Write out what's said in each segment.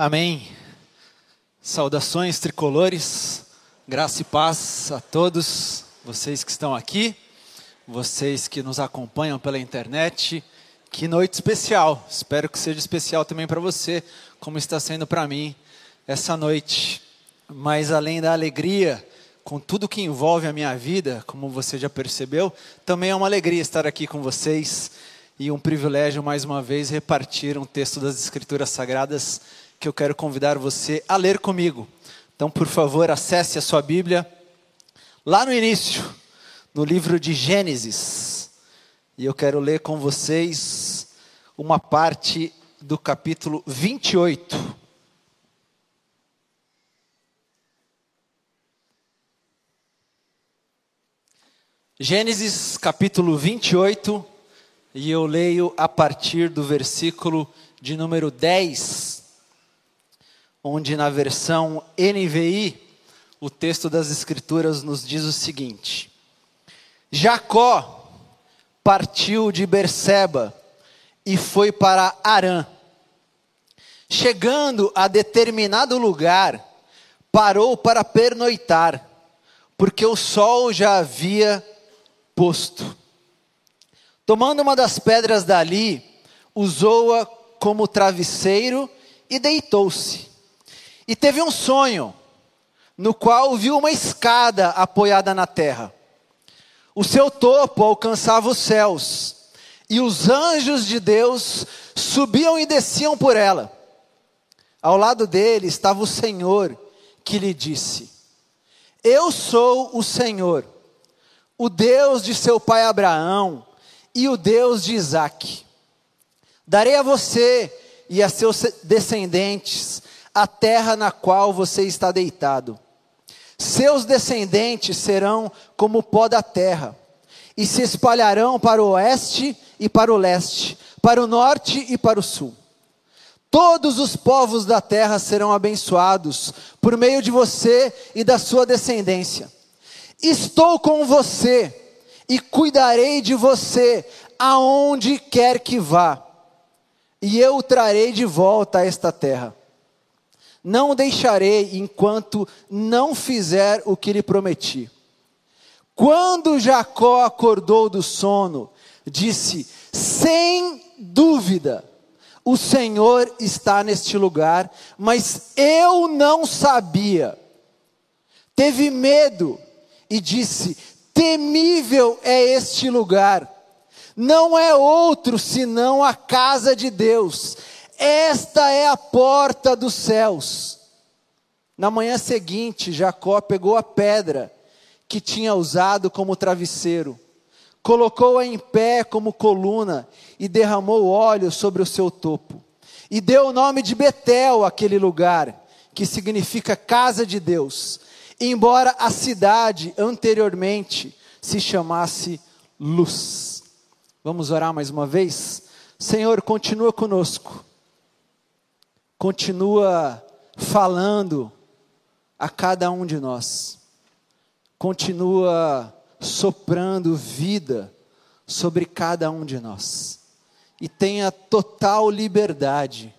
Amém. Saudações tricolores, graça e paz a todos vocês que estão aqui, vocês que nos acompanham pela internet. Que noite especial, espero que seja especial também para você, como está sendo para mim essa noite. Mas além da alegria, com tudo que envolve a minha vida, como você já percebeu, também é uma alegria estar aqui com vocês e um privilégio mais uma vez repartir um texto das Escrituras Sagradas que eu quero convidar você a ler comigo. Então, por favor, acesse a sua Bíblia lá no início, no livro de Gênesis. E eu quero ler com vocês uma parte do capítulo 28. Gênesis capítulo 28, e eu leio a partir do versículo de número 10 onde na versão NVI o texto das Escrituras nos diz o seguinte: Jacó partiu de Berseba e foi para Arã. Chegando a determinado lugar, parou para pernoitar, porque o sol já havia posto. Tomando uma das pedras dali, usou-a como travesseiro e deitou-se. E teve um sonho, no qual viu uma escada apoiada na terra. O seu topo alcançava os céus, e os anjos de Deus subiam e desciam por ela. Ao lado dele estava o Senhor, que lhe disse: Eu sou o Senhor, o Deus de seu pai Abraão e o Deus de Isaque. Darei a você e a seus descendentes a terra na qual você está deitado. Seus descendentes serão como o pó da terra, e se espalharão para o oeste e para o leste, para o norte e para o sul. Todos os povos da terra serão abençoados por meio de você e da sua descendência. Estou com você e cuidarei de você aonde quer que vá, e eu o trarei de volta a esta terra. Não o deixarei enquanto não fizer o que lhe prometi. Quando Jacó acordou do sono, disse: Sem dúvida, o Senhor está neste lugar, mas eu não sabia. Teve medo e disse: Temível é este lugar. Não é outro senão a casa de Deus esta é a porta dos céus. Na manhã seguinte, Jacó pegou a pedra que tinha usado como travesseiro, colocou-a em pé como coluna e derramou óleo sobre o seu topo. E deu o nome de Betel àquele lugar, que significa casa de Deus, embora a cidade anteriormente se chamasse Luz. Vamos orar mais uma vez? Senhor, continua conosco continua falando a cada um de nós, continua soprando vida sobre cada um de nós, e tenha total liberdade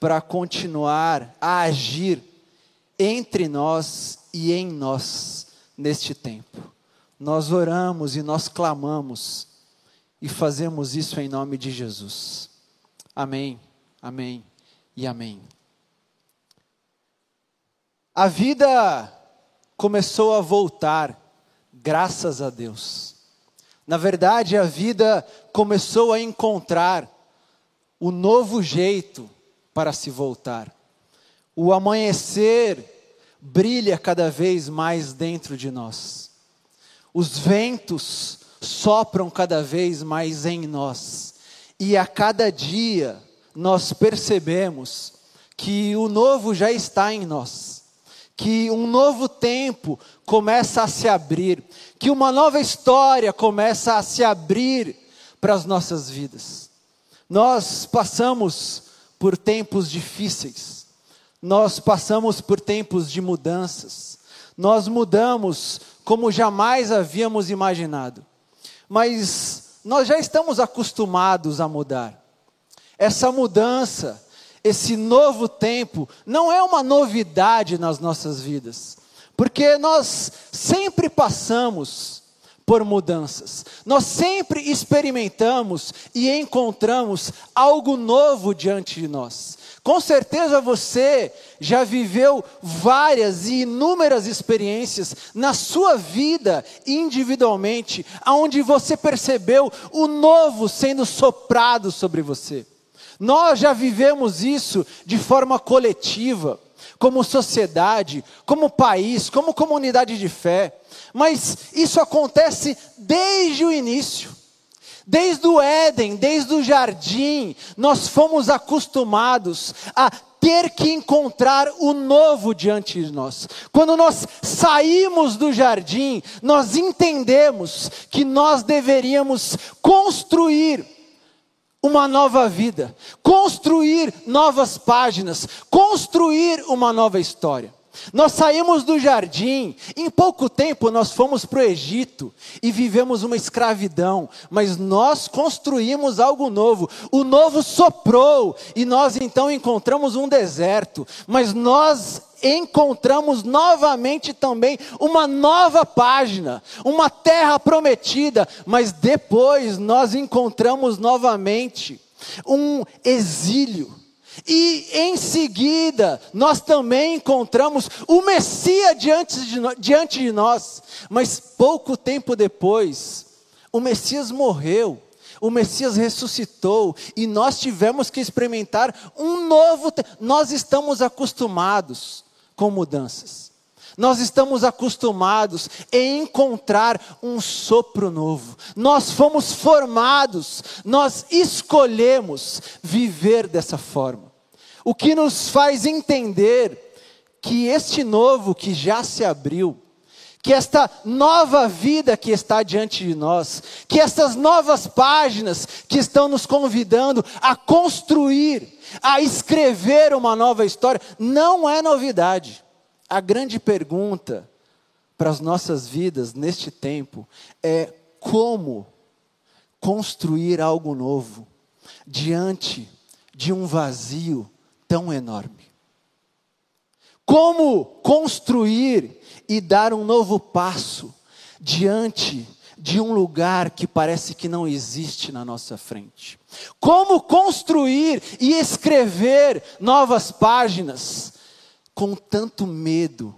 para continuar a agir entre nós e em nós neste tempo. Nós oramos e nós clamamos e fazemos isso em nome de Jesus. Amém. Amém e amém. A vida começou a voltar, graças a Deus. Na verdade, a vida começou a encontrar o novo jeito para se voltar. O amanhecer brilha cada vez mais dentro de nós. Os ventos sopram cada vez mais em nós. E a cada dia nós percebemos que o novo já está em nós, que um novo tempo começa a se abrir, que uma nova história começa a se abrir para as nossas vidas. Nós passamos por tempos difíceis, nós passamos por tempos de mudanças, nós mudamos como jamais havíamos imaginado, mas nós já estamos acostumados a mudar essa mudança, esse novo tempo não é uma novidade nas nossas vidas, porque nós sempre passamos por mudanças, nós sempre experimentamos e encontramos algo novo diante de nós. Com certeza você já viveu várias e inúmeras experiências na sua vida individualmente, aonde você percebeu o novo sendo soprado sobre você. Nós já vivemos isso de forma coletiva, como sociedade, como país, como comunidade de fé. Mas isso acontece desde o início. Desde o Éden, desde o jardim, nós fomos acostumados a ter que encontrar o novo diante de nós. Quando nós saímos do jardim, nós entendemos que nós deveríamos construir uma nova vida, construir novas páginas, construir uma nova história. Nós saímos do jardim, em pouco tempo nós fomos para o Egito e vivemos uma escravidão, mas nós construímos algo novo. O novo soprou e nós então encontramos um deserto, mas nós encontramos novamente também uma nova página, uma terra prometida, mas depois nós encontramos novamente um exílio e em seguida, nós também encontramos o Messias diante de, diante de nós. Mas pouco tempo depois, o Messias morreu. O Messias ressuscitou e nós tivemos que experimentar um novo. Nós estamos acostumados com mudanças. Nós estamos acostumados em encontrar um sopro novo. Nós fomos formados, nós escolhemos viver dessa forma. O que nos faz entender que este novo que já se abriu, que esta nova vida que está diante de nós, que essas novas páginas que estão nos convidando a construir, a escrever uma nova história, não é novidade. A grande pergunta para as nossas vidas neste tempo é como construir algo novo diante de um vazio tão enorme. Como construir e dar um novo passo diante de um lugar que parece que não existe na nossa frente? Como construir e escrever novas páginas com tanto medo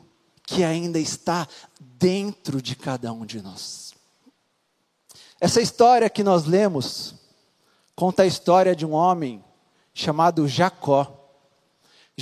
que ainda está dentro de cada um de nós. Essa história que nós lemos conta a história de um homem chamado Jacó.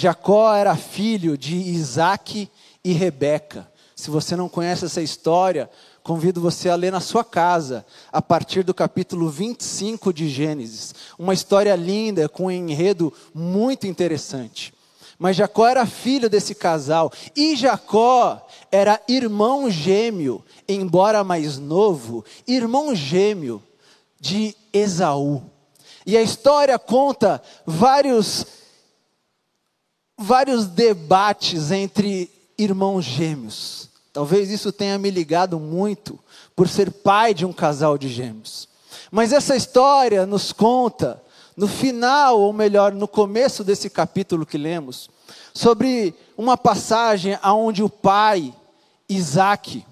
Jacó era filho de Isaac e Rebeca. Se você não conhece essa história, convido você a ler na sua casa, a partir do capítulo 25 de Gênesis. Uma história linda, com um enredo muito interessante. Mas Jacó era filho desse casal. E Jacó era irmão gêmeo, embora mais novo, irmão gêmeo de Esaú. E a história conta vários vários debates entre irmãos gêmeos. Talvez isso tenha me ligado muito por ser pai de um casal de gêmeos. Mas essa história nos conta no final, ou melhor, no começo desse capítulo que lemos, sobre uma passagem onde o pai, Isaac,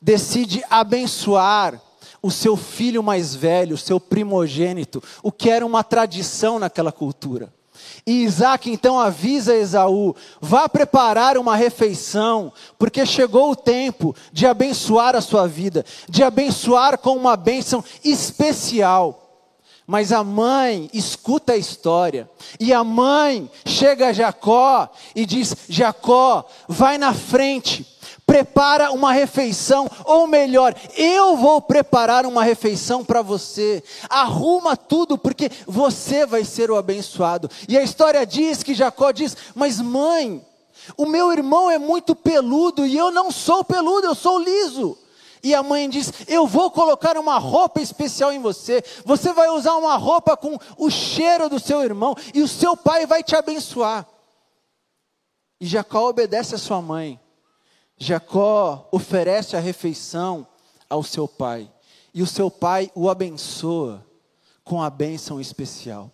decide abençoar o seu filho mais velho, o seu primogênito, o que era uma tradição naquela cultura. E Isaac então avisa Esaú: vá preparar uma refeição, porque chegou o tempo de abençoar a sua vida, de abençoar com uma bênção especial. Mas a mãe escuta a história, e a mãe chega a Jacó e diz: Jacó, vai na frente, prepara uma refeição, ou melhor, eu vou preparar uma refeição para você. Arruma tudo, porque você vai ser o abençoado. E a história diz que Jacó diz: Mas mãe, o meu irmão é muito peludo e eu não sou peludo, eu sou liso. E a mãe diz: Eu vou colocar uma roupa especial em você. Você vai usar uma roupa com o cheiro do seu irmão. E o seu pai vai te abençoar. E Jacó obedece a sua mãe. Jacó oferece a refeição ao seu pai. E o seu pai o abençoa com a bênção especial.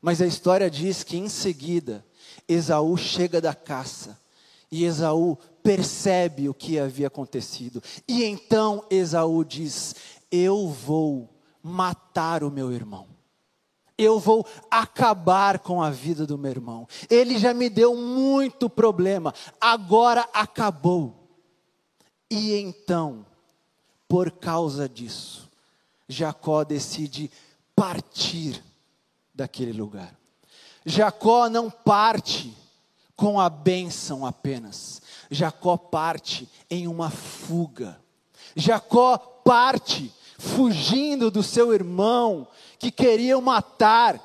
Mas a história diz que em seguida, Esaú chega da caça e Esaú percebe o que havia acontecido. E então Esaú diz: Eu vou matar o meu irmão. Eu vou acabar com a vida do meu irmão. Ele já me deu muito problema, agora acabou. E então, por causa disso, Jacó decide partir daquele lugar. Jacó não parte com a bênção apenas. Jacó parte em uma fuga. Jacó parte fugindo do seu irmão que queria o matar.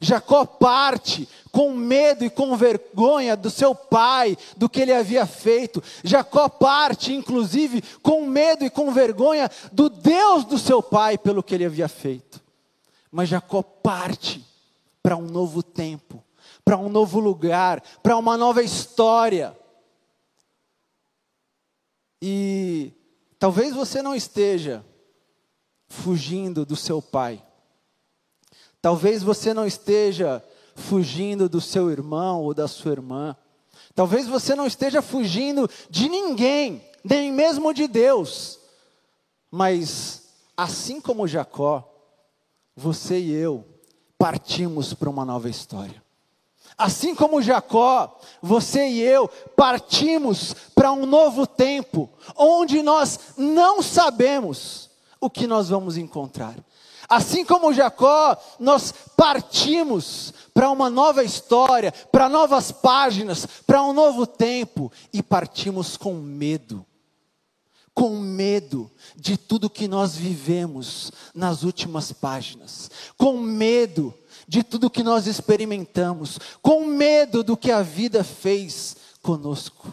Jacó parte com medo e com vergonha do seu pai, do que ele havia feito. Jacó parte, inclusive, com medo e com vergonha do Deus do seu pai pelo que ele havia feito. Mas Jacó parte para um novo tempo, para um novo lugar, para uma nova história. E talvez você não esteja fugindo do seu pai. Talvez você não esteja fugindo do seu irmão ou da sua irmã. Talvez você não esteja fugindo de ninguém, nem mesmo de Deus. Mas, assim como Jacó, você e eu partimos para uma nova história. Assim como Jacó, você e eu partimos para um novo tempo, onde nós não sabemos o que nós vamos encontrar. Assim como Jacó, nós partimos para uma nova história, para novas páginas, para um novo tempo, e partimos com medo. Com medo de tudo que nós vivemos nas últimas páginas, com medo de tudo que nós experimentamos, com medo do que a vida fez conosco.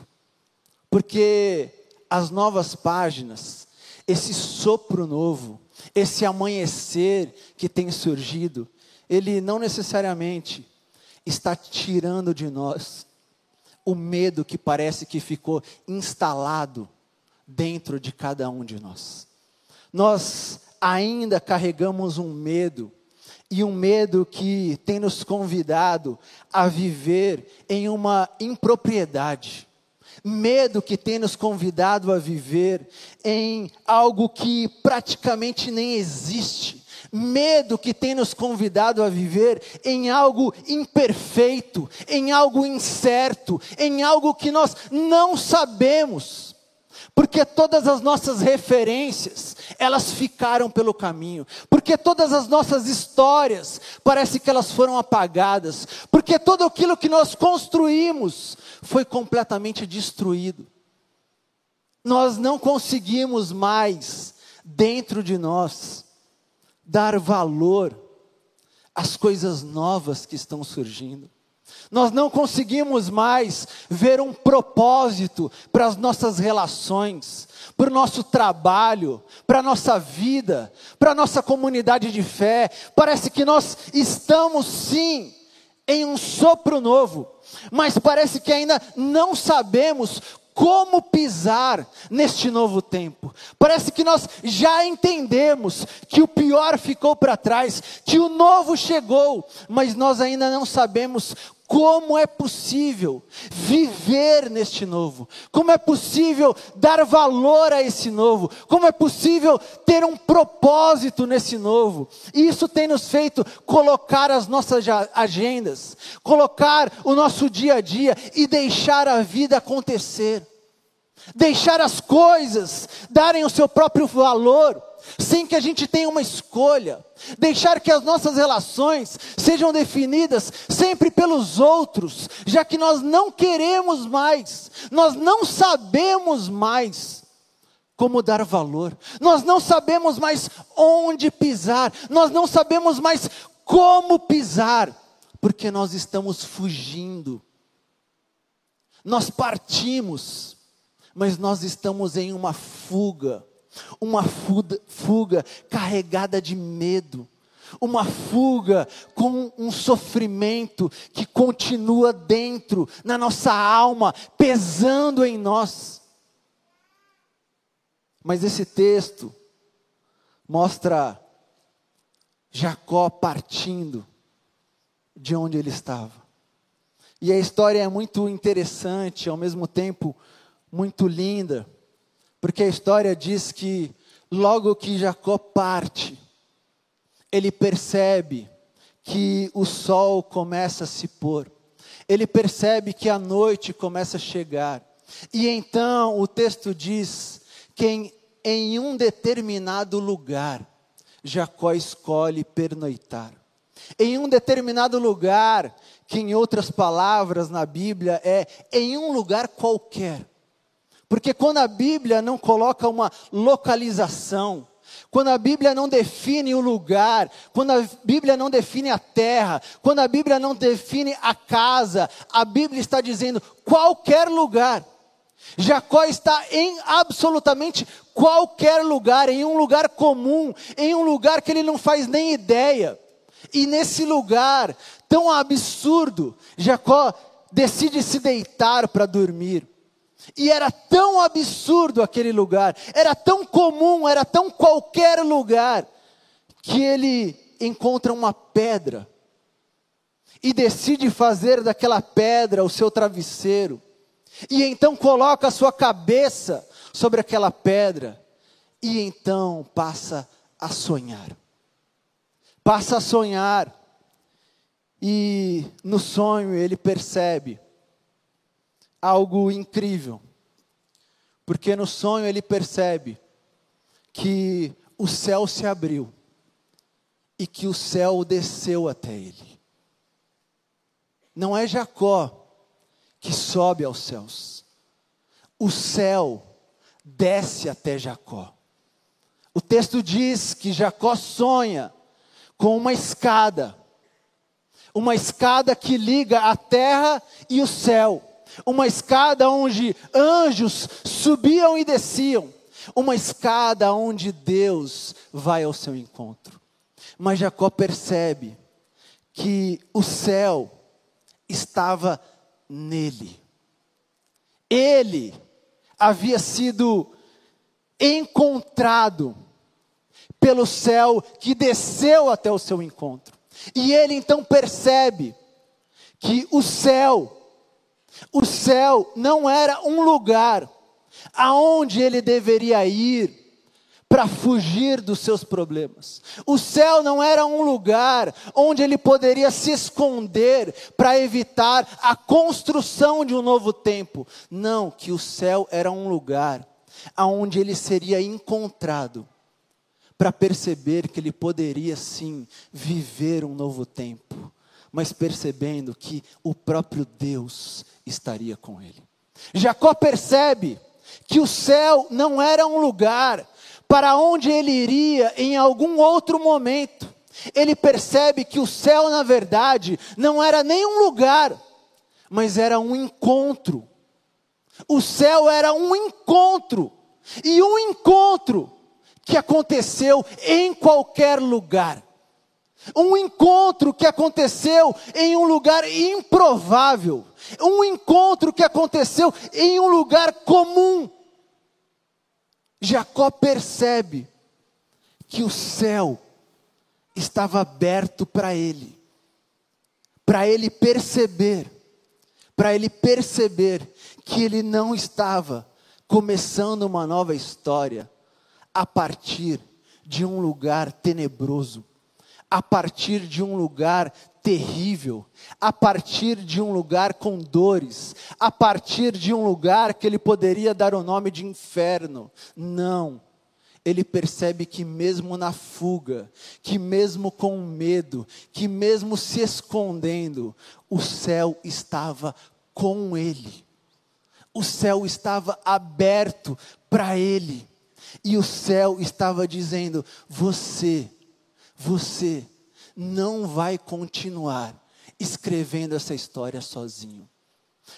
Porque as novas páginas, esse sopro novo, esse amanhecer que tem surgido, ele não necessariamente está tirando de nós o medo que parece que ficou instalado dentro de cada um de nós. Nós ainda carregamos um medo, e um medo que tem nos convidado a viver em uma impropriedade. Medo que tem nos convidado a viver em algo que praticamente nem existe. Medo que tem nos convidado a viver em algo imperfeito, em algo incerto, em algo que nós não sabemos porque todas as nossas referências, elas ficaram pelo caminho, porque todas as nossas histórias, parece que elas foram apagadas, porque tudo aquilo que nós construímos foi completamente destruído. Nós não conseguimos mais, dentro de nós, dar valor às coisas novas que estão surgindo. Nós não conseguimos mais ver um propósito para as nossas relações, para o nosso trabalho, para a nossa vida, para a nossa comunidade de fé. Parece que nós estamos sim em um sopro novo, mas parece que ainda não sabemos como pisar neste novo tempo. Parece que nós já entendemos que o pior ficou para trás, que o novo chegou, mas nós ainda não sabemos como é possível viver neste novo? Como é possível dar valor a esse novo? Como é possível ter um propósito nesse novo? E isso tem nos feito colocar as nossas agendas, colocar o nosso dia a dia e deixar a vida acontecer. Deixar as coisas darem o seu próprio valor sem que a gente tenha uma escolha, deixar que as nossas relações sejam definidas sempre pelos outros, já que nós não queremos mais, nós não sabemos mais como dar valor, nós não sabemos mais onde pisar, nós não sabemos mais como pisar, porque nós estamos fugindo. Nós partimos, mas nós estamos em uma fuga uma fuga, fuga carregada de medo, uma fuga com um sofrimento que continua dentro, na nossa alma, pesando em nós. Mas esse texto mostra Jacó partindo de onde ele estava. E a história é muito interessante, ao mesmo tempo muito linda, porque a história diz que logo que Jacó parte, ele percebe que o sol começa a se pôr, ele percebe que a noite começa a chegar, e então o texto diz que em, em um determinado lugar, Jacó escolhe pernoitar. Em um determinado lugar, que em outras palavras na Bíblia é em um lugar qualquer. Porque quando a Bíblia não coloca uma localização, quando a Bíblia não define o lugar, quando a Bíblia não define a terra, quando a Bíblia não define a casa, a Bíblia está dizendo qualquer lugar. Jacó está em absolutamente qualquer lugar, em um lugar comum, em um lugar que ele não faz nem ideia. E nesse lugar tão absurdo, Jacó decide se deitar para dormir. E era tão absurdo aquele lugar, era tão comum, era tão qualquer lugar, que ele encontra uma pedra e decide fazer daquela pedra o seu travesseiro. E então coloca a sua cabeça sobre aquela pedra e então passa a sonhar. Passa a sonhar e no sonho ele percebe algo incrível. Porque no sonho ele percebe que o céu se abriu e que o céu desceu até ele. Não é Jacó que sobe aos céus. O céu desce até Jacó. O texto diz que Jacó sonha com uma escada, uma escada que liga a terra e o céu, uma escada onde anjos subiam e desciam, uma escada onde Deus vai ao seu encontro. Mas Jacó percebe que o céu estava nele. Ele havia sido encontrado pelo céu que desceu até o seu encontro. E ele então percebe que o céu, o céu não era um lugar aonde ele deveria ir para fugir dos seus problemas. O céu não era um lugar onde ele poderia se esconder para evitar a construção de um novo tempo. Não, que o céu era um lugar aonde ele seria encontrado para perceber que ele poderia sim viver um novo tempo, mas percebendo que o próprio Deus estaria com ele. Jacó percebe que o céu não era um lugar para onde ele iria em algum outro momento. Ele percebe que o céu, na verdade, não era nenhum lugar, mas era um encontro. O céu era um encontro, e um encontro que aconteceu em qualquer lugar. Um encontro que aconteceu em um lugar improvável. Um encontro que aconteceu em um lugar comum. Jacó percebe que o céu estava aberto para ele, para ele perceber, para ele perceber que ele não estava começando uma nova história a partir de um lugar tenebroso, a partir de um lugar terrível, a partir de um lugar com dores, a partir de um lugar que ele poderia dar o nome de inferno. Não. Ele percebe que, mesmo na fuga, que mesmo com medo, que mesmo se escondendo, o céu estava com ele. O céu estava aberto para ele. E o céu estava dizendo: Você, você não vai continuar escrevendo essa história sozinho.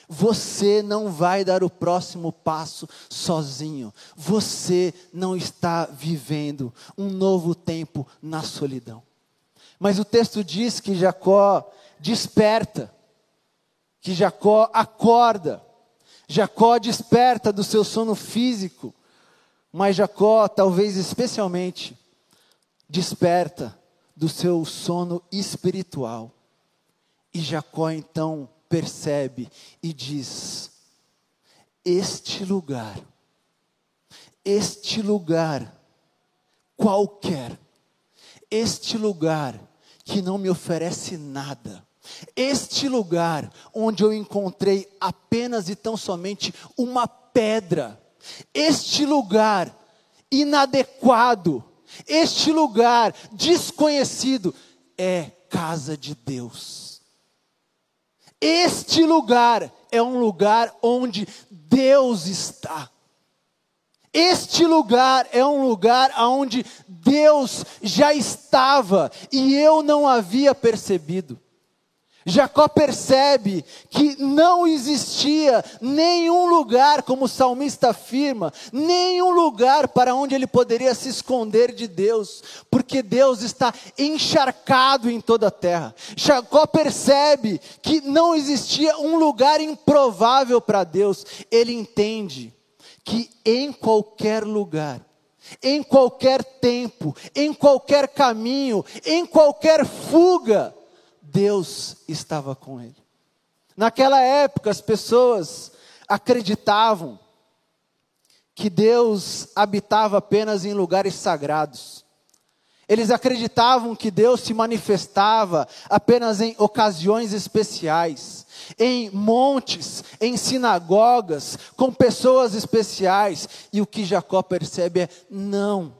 Você não vai dar o próximo passo sozinho. Você não está vivendo um novo tempo na solidão. Mas o texto diz que Jacó desperta, que Jacó acorda. Jacó desperta do seu sono físico, mas Jacó, talvez especialmente, desperta do seu sono espiritual. E Jacó então percebe e diz: Este lugar, este lugar qualquer, este lugar que não me oferece nada, este lugar onde eu encontrei apenas e tão somente uma pedra, este lugar inadequado, este lugar desconhecido, é casa de Deus. Este lugar é um lugar onde Deus está. Este lugar é um lugar onde Deus já estava e eu não havia percebido. Jacó percebe que não existia nenhum lugar, como o salmista afirma, nenhum lugar para onde ele poderia se esconder de Deus, porque Deus está encharcado em toda a terra. Jacó percebe que não existia um lugar improvável para Deus, ele entende que em qualquer lugar, em qualquer tempo, em qualquer caminho, em qualquer fuga, Deus estava com ele. Naquela época, as pessoas acreditavam que Deus habitava apenas em lugares sagrados. Eles acreditavam que Deus se manifestava apenas em ocasiões especiais, em montes, em sinagogas, com pessoas especiais. E o que Jacó percebe é: não,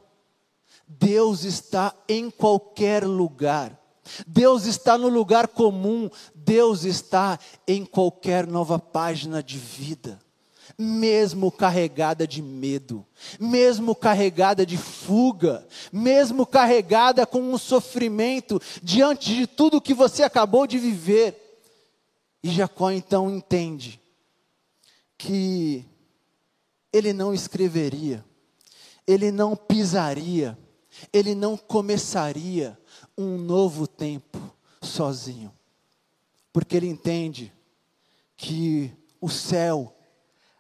Deus está em qualquer lugar. Deus está no lugar comum, Deus está em qualquer nova página de vida, mesmo carregada de medo, mesmo carregada de fuga, mesmo carregada com um sofrimento diante de tudo que você acabou de viver. E Jacó então entende que ele não escreveria, ele não pisaria, ele não começaria um novo tempo sozinho, porque ele entende que o céu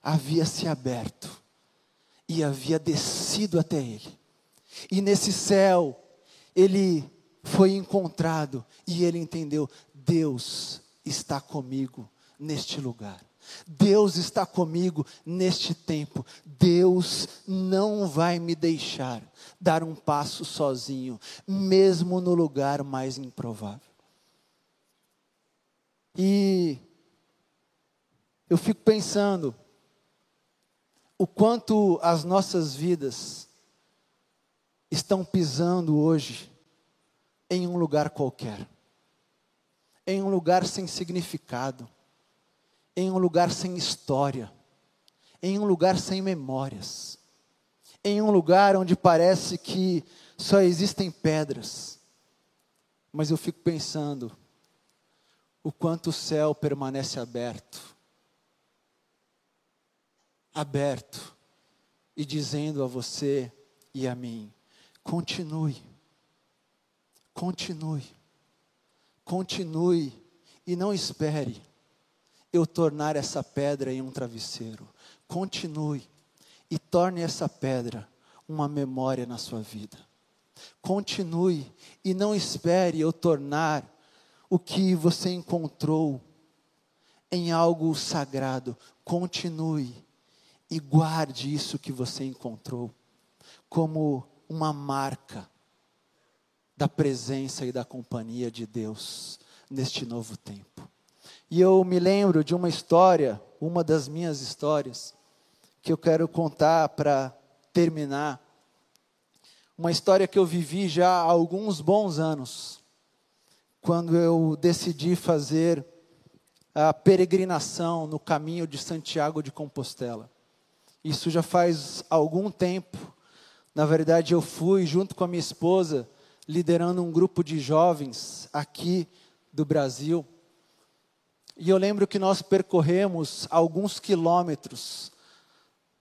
havia se aberto e havia descido até ele, e nesse céu ele foi encontrado e ele entendeu: Deus está comigo neste lugar. Deus está comigo neste tempo. Deus não vai me deixar dar um passo sozinho, mesmo no lugar mais improvável. E eu fico pensando o quanto as nossas vidas estão pisando hoje em um lugar qualquer, em um lugar sem significado em um lugar sem história, em um lugar sem memórias, em um lugar onde parece que só existem pedras. Mas eu fico pensando o quanto o céu permanece aberto aberto e dizendo a você e a mim: continue, continue, continue e não espere eu tornar essa pedra em um travesseiro. Continue e torne essa pedra uma memória na sua vida. Continue e não espere eu tornar o que você encontrou em algo sagrado. Continue e guarde isso que você encontrou como uma marca da presença e da companhia de Deus neste novo tempo. E eu me lembro de uma história, uma das minhas histórias, que eu quero contar para terminar. Uma história que eu vivi já há alguns bons anos, quando eu decidi fazer a peregrinação no caminho de Santiago de Compostela. Isso já faz algum tempo. Na verdade, eu fui junto com a minha esposa, liderando um grupo de jovens aqui do Brasil. E eu lembro que nós percorremos alguns quilômetros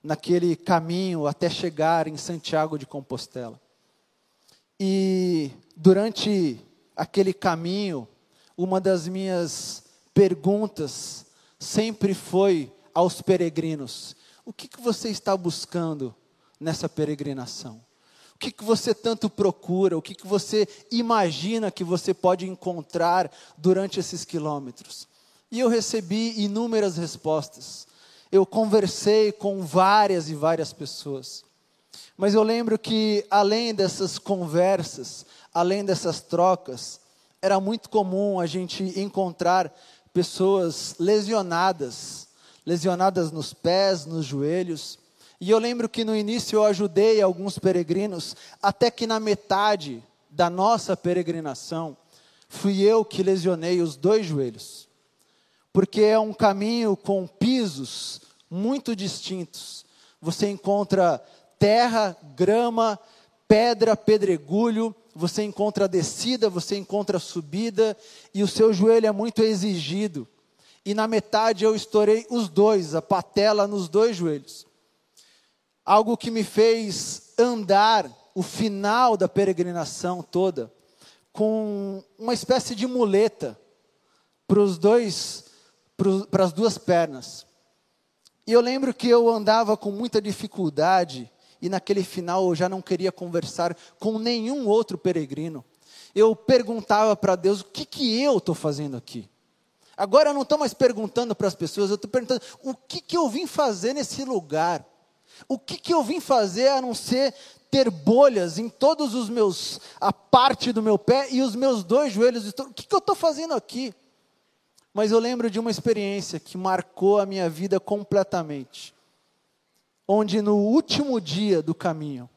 naquele caminho até chegar em Santiago de Compostela. E durante aquele caminho, uma das minhas perguntas sempre foi aos peregrinos: o que, que você está buscando nessa peregrinação? O que, que você tanto procura? O que, que você imagina que você pode encontrar durante esses quilômetros? E eu recebi inúmeras respostas. Eu conversei com várias e várias pessoas. Mas eu lembro que, além dessas conversas, além dessas trocas, era muito comum a gente encontrar pessoas lesionadas, lesionadas nos pés, nos joelhos. E eu lembro que no início eu ajudei alguns peregrinos, até que na metade da nossa peregrinação, fui eu que lesionei os dois joelhos. Porque é um caminho com pisos muito distintos. Você encontra terra, grama, pedra, pedregulho, você encontra descida, você encontra subida, e o seu joelho é muito exigido. E na metade eu estourei os dois, a patela nos dois joelhos. Algo que me fez andar o final da peregrinação toda com uma espécie de muleta para os dois, para as duas pernas. E eu lembro que eu andava com muita dificuldade e naquele final eu já não queria conversar com nenhum outro peregrino. Eu perguntava para Deus: o que, que eu estou fazendo aqui? Agora eu não estou mais perguntando para as pessoas, eu estou perguntando: o que, que eu vim fazer nesse lugar? O que, que eu vim fazer a não ser ter bolhas em todos os meus, a parte do meu pé e os meus dois joelhos? O que, que eu estou fazendo aqui? Mas eu lembro de uma experiência que marcou a minha vida completamente onde no último dia do caminho,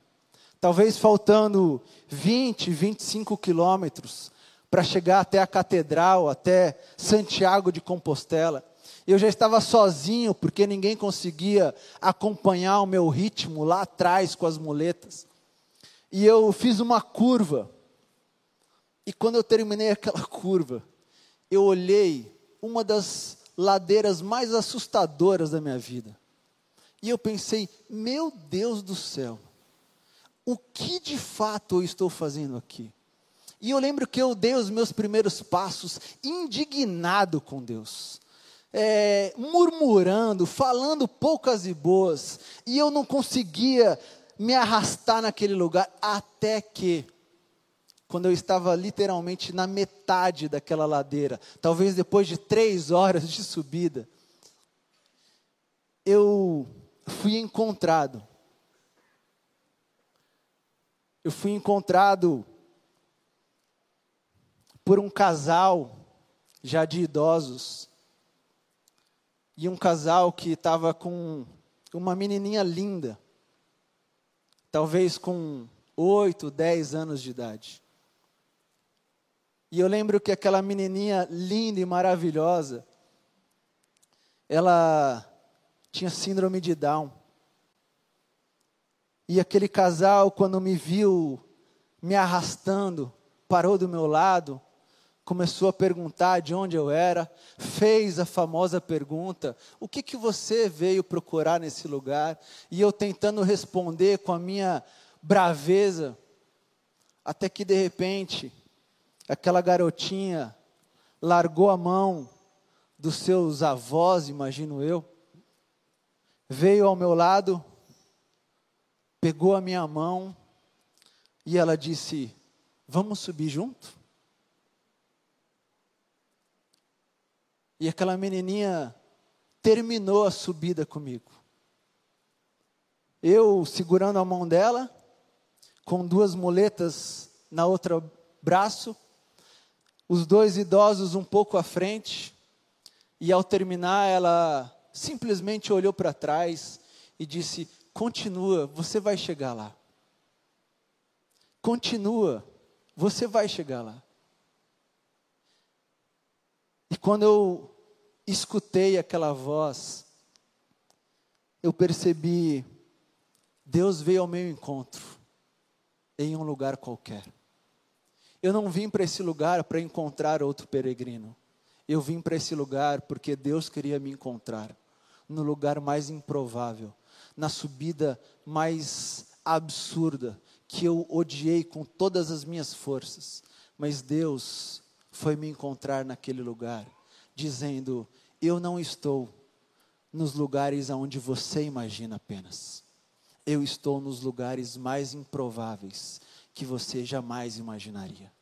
talvez faltando 20, 25 quilômetros para chegar até a catedral, até Santiago de Compostela, eu já estava sozinho, porque ninguém conseguia acompanhar o meu ritmo lá atrás com as muletas. E eu fiz uma curva. E quando eu terminei aquela curva, eu olhei uma das ladeiras mais assustadoras da minha vida. E eu pensei, meu Deus do céu, o que de fato eu estou fazendo aqui? E eu lembro que eu dei os meus primeiros passos indignado com Deus. É, murmurando, falando poucas e boas, e eu não conseguia me arrastar naquele lugar, até que, quando eu estava literalmente na metade daquela ladeira, talvez depois de três horas de subida, eu fui encontrado. Eu fui encontrado por um casal já de idosos. E um casal que estava com uma menininha linda, talvez com oito, dez anos de idade. E eu lembro que aquela menininha linda e maravilhosa, ela tinha síndrome de Down. E aquele casal, quando me viu me arrastando, parou do meu lado, começou a perguntar de onde eu era, fez a famosa pergunta: o que, que você veio procurar nesse lugar? E eu tentando responder com a minha braveza, até que de repente, aquela garotinha largou a mão dos seus avós, imagino eu, veio ao meu lado, pegou a minha mão e ela disse: Vamos subir junto? E aquela menininha terminou a subida comigo. Eu segurando a mão dela, com duas muletas na outra braço, os dois idosos um pouco à frente, e ao terminar ela simplesmente olhou para trás e disse: Continua, você vai chegar lá. Continua, você vai chegar lá. E quando eu escutei aquela voz, eu percebi, Deus veio ao meu encontro, em um lugar qualquer. Eu não vim para esse lugar para encontrar outro peregrino. Eu vim para esse lugar porque Deus queria me encontrar no lugar mais improvável, na subida mais absurda, que eu odiei com todas as minhas forças. Mas Deus foi me encontrar naquele lugar, dizendo: Eu não estou nos lugares aonde você imagina apenas. eu estou nos lugares mais improváveis que você jamais imaginaria.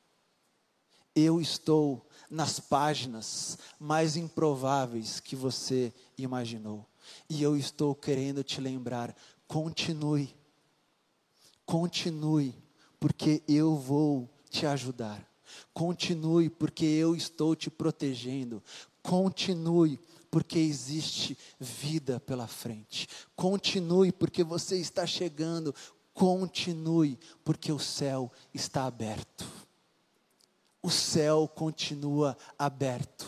Eu estou nas páginas mais improváveis que você imaginou. E eu estou querendo te lembrar: continue, continue, porque eu vou te ajudar. Continue, porque eu estou te protegendo. Continue, porque existe vida pela frente. Continue, porque você está chegando. Continue, porque o céu está aberto. O céu continua aberto.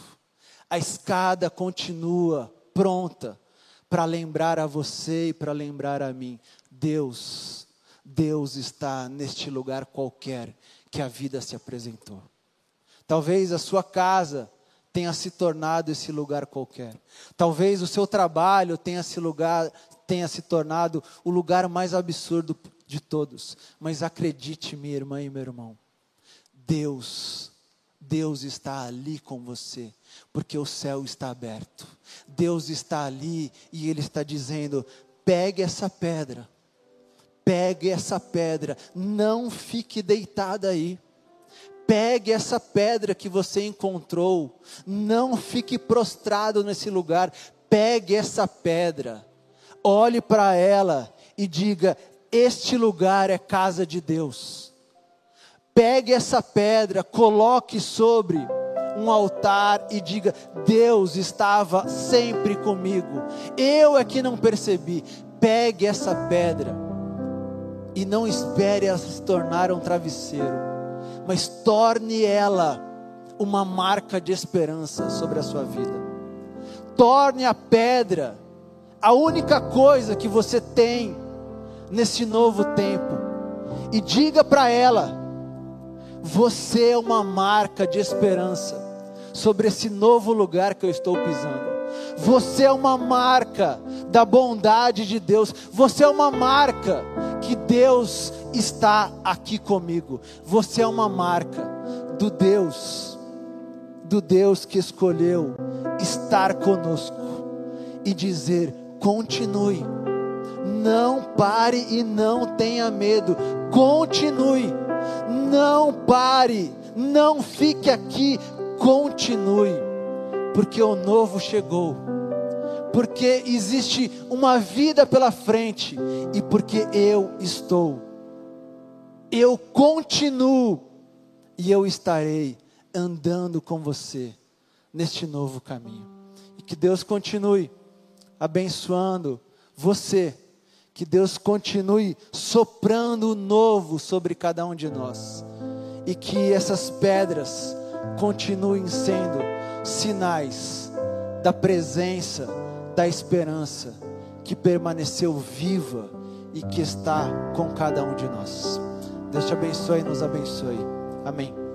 A escada continua pronta para lembrar a você e para lembrar a mim: Deus, Deus está neste lugar qualquer que a vida se apresentou. Talvez a sua casa tenha se tornado esse lugar qualquer. Talvez o seu trabalho tenha se lugar tenha se tornado o lugar mais absurdo de todos. Mas acredite, minha irmã e meu irmão, Deus, Deus está ali com você, porque o céu está aberto. Deus está ali e Ele está dizendo: pegue essa pedra, pegue essa pedra, não fique deitada aí. Pegue essa pedra que você encontrou, não fique prostrado nesse lugar, pegue essa pedra, olhe para ela e diga: Este lugar é casa de Deus. Pegue essa pedra, coloque sobre um altar e diga: Deus estava sempre comigo, eu é que não percebi. Pegue essa pedra e não espere ela se tornar um travesseiro mas torne ela uma marca de esperança sobre a sua vida. Torne a pedra a única coisa que você tem nesse novo tempo. E diga para ela: você é uma marca de esperança sobre esse novo lugar que eu estou pisando. Você é uma marca da bondade de Deus. Você é uma marca que Deus está aqui comigo. Você é uma marca do Deus, do Deus que escolheu estar conosco e dizer: continue, não pare e não tenha medo, continue, não pare, não fique aqui, continue, porque o novo chegou. Porque existe uma vida pela frente. E porque eu estou. Eu continuo. E eu estarei andando com você neste novo caminho. E que Deus continue abençoando você. Que Deus continue soprando novo sobre cada um de nós. E que essas pedras continuem sendo sinais da presença da esperança que permaneceu viva e que está com cada um de nós. Deus te abençoe e nos abençoe. Amém.